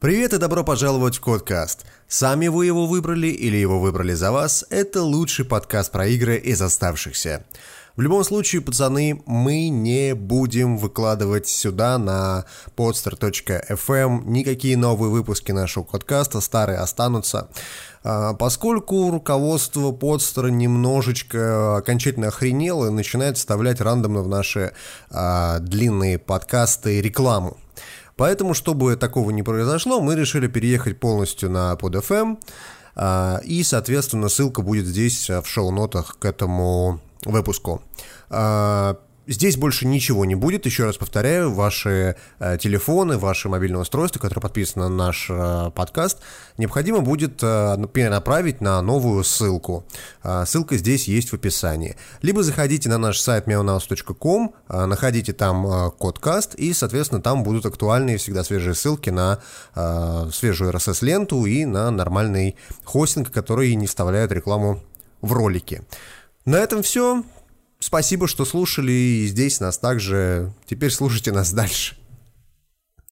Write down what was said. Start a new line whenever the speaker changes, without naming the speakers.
Привет и добро пожаловать в Кодкаст. Сами вы его выбрали или его выбрали за вас, это лучший подкаст про игры из оставшихся. В любом случае, пацаны, мы не будем выкладывать сюда на podster.fm никакие новые выпуски нашего подкаста, старые останутся. А, поскольку руководство подстера немножечко окончательно охренело и начинает вставлять рандомно в наши а, длинные подкасты рекламу. Поэтому, чтобы такого не произошло, мы решили переехать полностью на PodFM, а, и, соответственно, ссылка будет здесь в шоу-нотах к этому выпуску. Здесь больше ничего не будет, еще раз повторяю, ваши э, телефоны, ваши мобильные устройства, которые подписаны на наш э, подкаст, необходимо будет э, перенаправить на новую ссылку. Э, ссылка здесь есть в описании. Либо заходите на наш сайт meonaus.com, э, находите там э, код каст, и, соответственно, там будут актуальные всегда свежие ссылки на э, свежую RSS-ленту и на нормальный хостинг, который не вставляет рекламу в ролики. На этом все. Спасибо, что слушали и здесь нас также. Теперь слушайте нас дальше.